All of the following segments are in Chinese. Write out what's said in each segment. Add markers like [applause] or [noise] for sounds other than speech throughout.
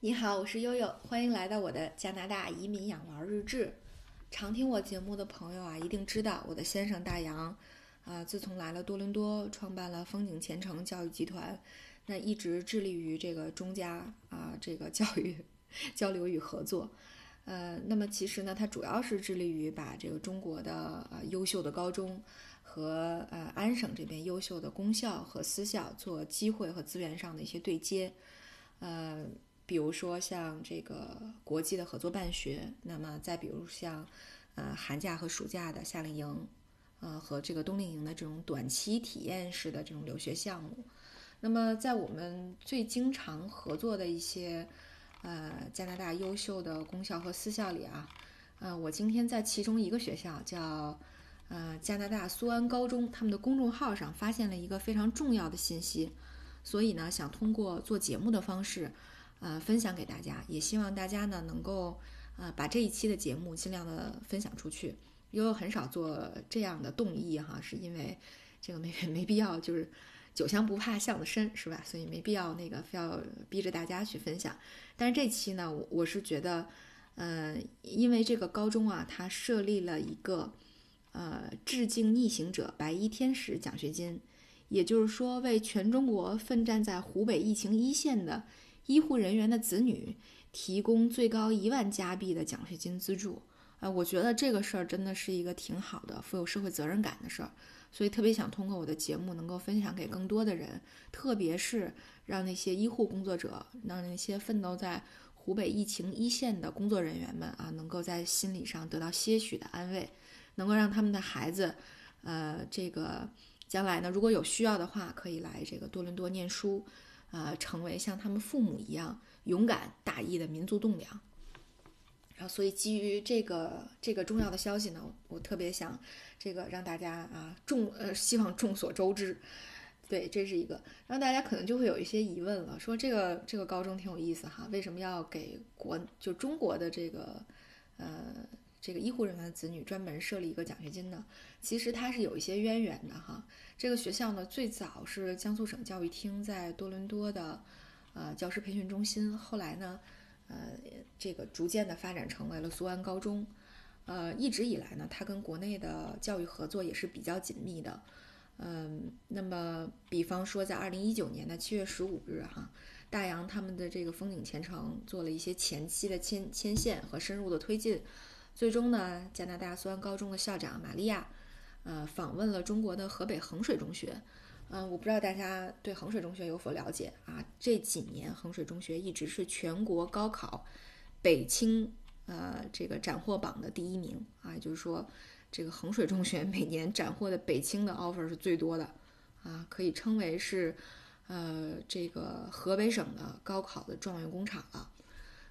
你好，我是悠悠，欢迎来到我的加拿大移民养娃日志。常听我节目的朋友啊，一定知道我的先生大洋，啊，自从来了多伦多，创办了风景前程教育集团，那一直致力于这个中加啊这个教育交流与合作。呃，那么其实呢，他主要是致力于把这个中国的呃优秀的高中和呃安省这边优秀的公校和私校做机会和资源上的一些对接，呃。比如说像这个国际的合作办学，那么再比如像，呃寒假和暑假的夏令营，呃和这个冬令营的这种短期体验式的这种留学项目，那么在我们最经常合作的一些，呃加拿大优秀的公校和私校里啊，呃我今天在其中一个学校叫，呃加拿大苏安高中，他们的公众号上发现了一个非常重要的信息，所以呢想通过做节目的方式。呃，分享给大家，也希望大家呢能够呃把这一期的节目尽量的分享出去。悠悠很少做这样的动议哈，是因为这个没 [laughs] 没必要，就是酒香不怕巷子深，是吧？所以没必要那个非要逼着大家去分享。但是这期呢，我我是觉得，呃，因为这个高中啊，它设立了一个呃致敬逆行者白衣天使奖学金，也就是说为全中国奋战在湖北疫情一线的。医护人员的子女提供最高一万加币的奖学金资助，啊，我觉得这个事儿真的是一个挺好的、富有社会责任感的事儿，所以特别想通过我的节目能够分享给更多的人，特别是让那些医护工作者，让那些奋斗在湖北疫情一线的工作人员们啊，能够在心理上得到些许的安慰，能够让他们的孩子，呃，这个将来呢，如果有需要的话，可以来这个多伦多念书。呃，成为像他们父母一样勇敢大义的民族栋梁。然后，所以基于这个这个重要的消息呢，我特别想这个让大家啊众呃希望众所周知。对，这是一个。然后大家可能就会有一些疑问了，说这个这个高中挺有意思哈，为什么要给国就中国的这个呃这个医护人员的子女专门设立一个奖学金的？其实它是有一些渊源的哈。这个学校呢，最早是江苏省教育厅在多伦多的，呃，教师培训中心。后来呢，呃，这个逐渐的发展成为了苏安高中。呃，一直以来呢，它跟国内的教育合作也是比较紧密的。嗯，那么，比方说，在二零一九年的七月十五日，哈，大洋他们的这个风景前程做了一些前期的牵牵线和深入的推进，最终呢，加拿大苏安高中的校长玛利亚。呃，访问了中国的河北衡水中学，嗯，我不知道大家对衡水中学有否了解啊？这几年衡水中学一直是全国高考北清呃这个斩获榜的第一名啊，就是说，这个衡水中学每年斩获的北清的 offer 是最多的啊，可以称为是呃这个河北省的高考的状元工厂了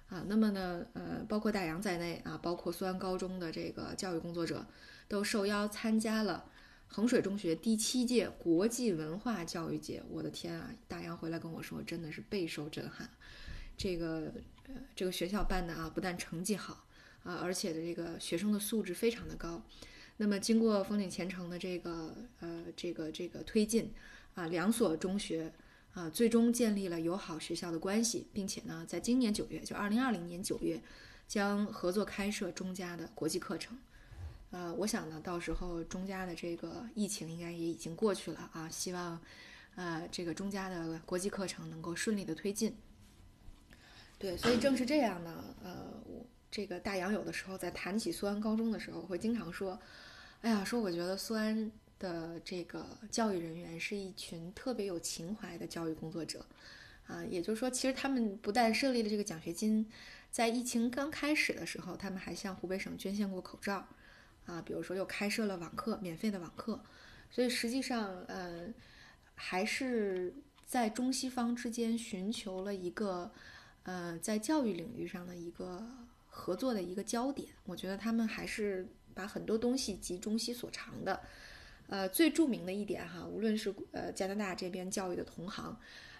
啊。那么呢，呃，包括大洋在内啊，包括苏安高中的这个教育工作者。都受邀参加了衡水中学第七届国际文化教育节。我的天啊！大洋回来跟我说，真的是备受震撼。这个呃，这个学校办的啊，不但成绩好啊，而且的这个学生的素质非常的高。那么经过风景前程的这个呃这个这个推进啊，两所中学啊最终建立了友好学校的关系，并且呢，在今年九月，就二零二零年九月，将合作开设中加的国际课程。呃，我想呢，到时候中加的这个疫情应该也已经过去了啊。希望，呃，这个中加的国际课程能够顺利的推进。对，所以正是这样呢，呃，我这个大洋有的时候在谈起苏安高中的时候，会经常说，哎呀，说我觉得苏安的这个教育人员是一群特别有情怀的教育工作者，啊，也就是说，其实他们不但设立了这个奖学金，在疫情刚开始的时候，他们还向湖北省捐献过口罩。啊，比如说又开设了网课，免费的网课，所以实际上，呃，还是在中西方之间寻求了一个，呃，在教育领域上的一个合作的一个焦点。我觉得他们还是把很多东西集中西所长的。呃，最著名的一点哈，无论是呃加拿大这边教育的同行，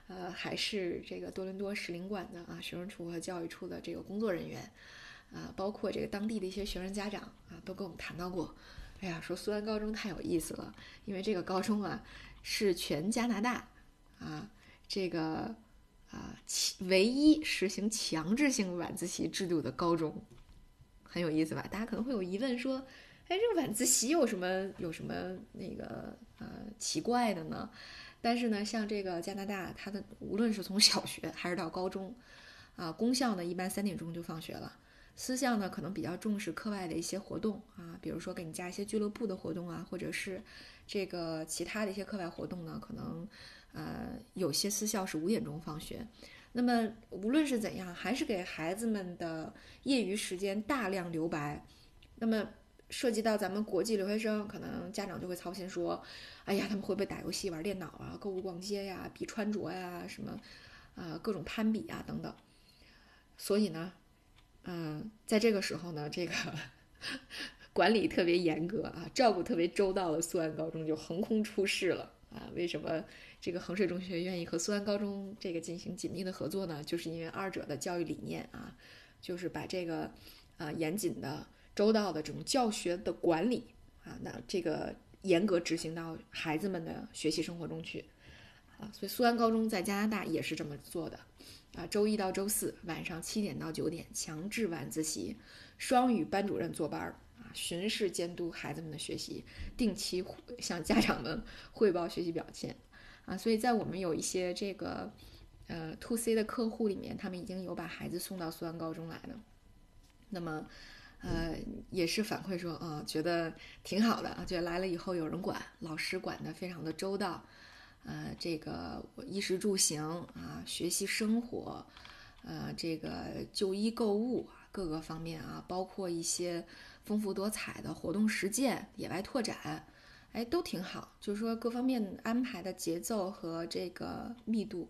呃，还是这个多伦多使领馆的啊学生处和教育处的这个工作人员。啊，包括这个当地的一些学生家长啊，都跟我们谈到过。哎呀，说苏安高中太有意思了，因为这个高中啊是全加拿大啊这个啊，唯一实行强制性晚自习制度的高中，很有意思吧？大家可能会有疑问说，哎，这个晚自习有什么有什么那个呃奇怪的呢？但是呢，像这个加拿大，它的无论是从小学还是到高中，啊，公校呢一般三点钟就放学了。私校呢，可能比较重视课外的一些活动啊，比如说给你加一些俱乐部的活动啊，或者是这个其他的一些课外活动呢，可能呃有些私校是五点钟放学。那么无论是怎样，还是给孩子们的业余时间大量留白。那么涉及到咱们国际留学生，可能家长就会操心说，哎呀，他们会不会打游戏、玩电脑啊、购物逛街呀、比穿着呀、什么啊各种攀比啊等等。所以呢。嗯，在这个时候呢，这个 [laughs] 管理特别严格啊，照顾特别周到的苏安高中就横空出世了啊！为什么这个衡水中学愿意和苏安高中这个进行紧密的合作呢？就是因为二者的教育理念啊，就是把这个啊严谨的、周到的这种教学的管理啊，那这个严格执行到孩子们的学习生活中去啊，所以苏安高中在加拿大也是这么做的。啊，周一到周四晚上七点到九点强制晚自习，双语班主任坐班儿啊，巡视监督孩子们的学习，定期向家长们汇报学习表现啊。所以在我们有一些这个呃 to C 的客户里面，他们已经有把孩子送到苏安高中来的，那么呃也是反馈说啊，觉得挺好的啊，觉得来了以后有人管，老师管的非常的周到。呃，这个衣食住行啊，学习生活，呃，这个就医购物各个方面啊，包括一些丰富多彩的活动实践、野外拓展，哎，都挺好。就是说各方面安排的节奏和这个密度，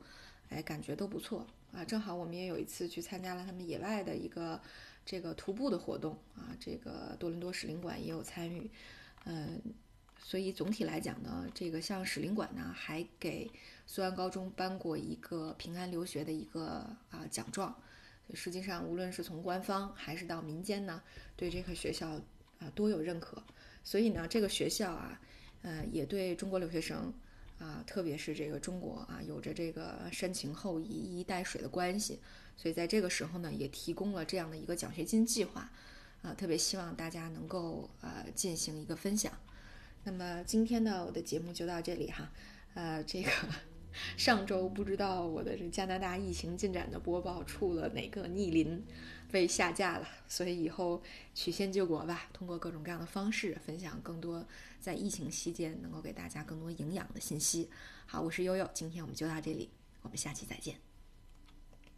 哎，感觉都不错啊。正好我们也有一次去参加了他们野外的一个这个徒步的活动啊，这个多伦多使领馆也有参与，嗯。所以总体来讲呢，这个像使领馆呢，还给苏安高中颁过一个平安留学的一个啊奖状。实际上，无论是从官方还是到民间呢，对这个学校啊都有认可。所以呢，这个学校啊，呃，也对中国留学生啊，特别是这个中国啊，有着这个深情厚谊、一衣带水的关系。所以在这个时候呢，也提供了这样的一个奖学金计划啊，特别希望大家能够呃进行一个分享。那么今天呢，我的节目就到这里哈，呃，这个上周不知道我的这加拿大疫情进展的播报出了哪个逆鳞，被下架了，所以以后曲线救国吧，通过各种各样的方式分享更多在疫情期间能够给大家更多营养的信息。好，我是悠悠，今天我们就到这里，我们下期再见。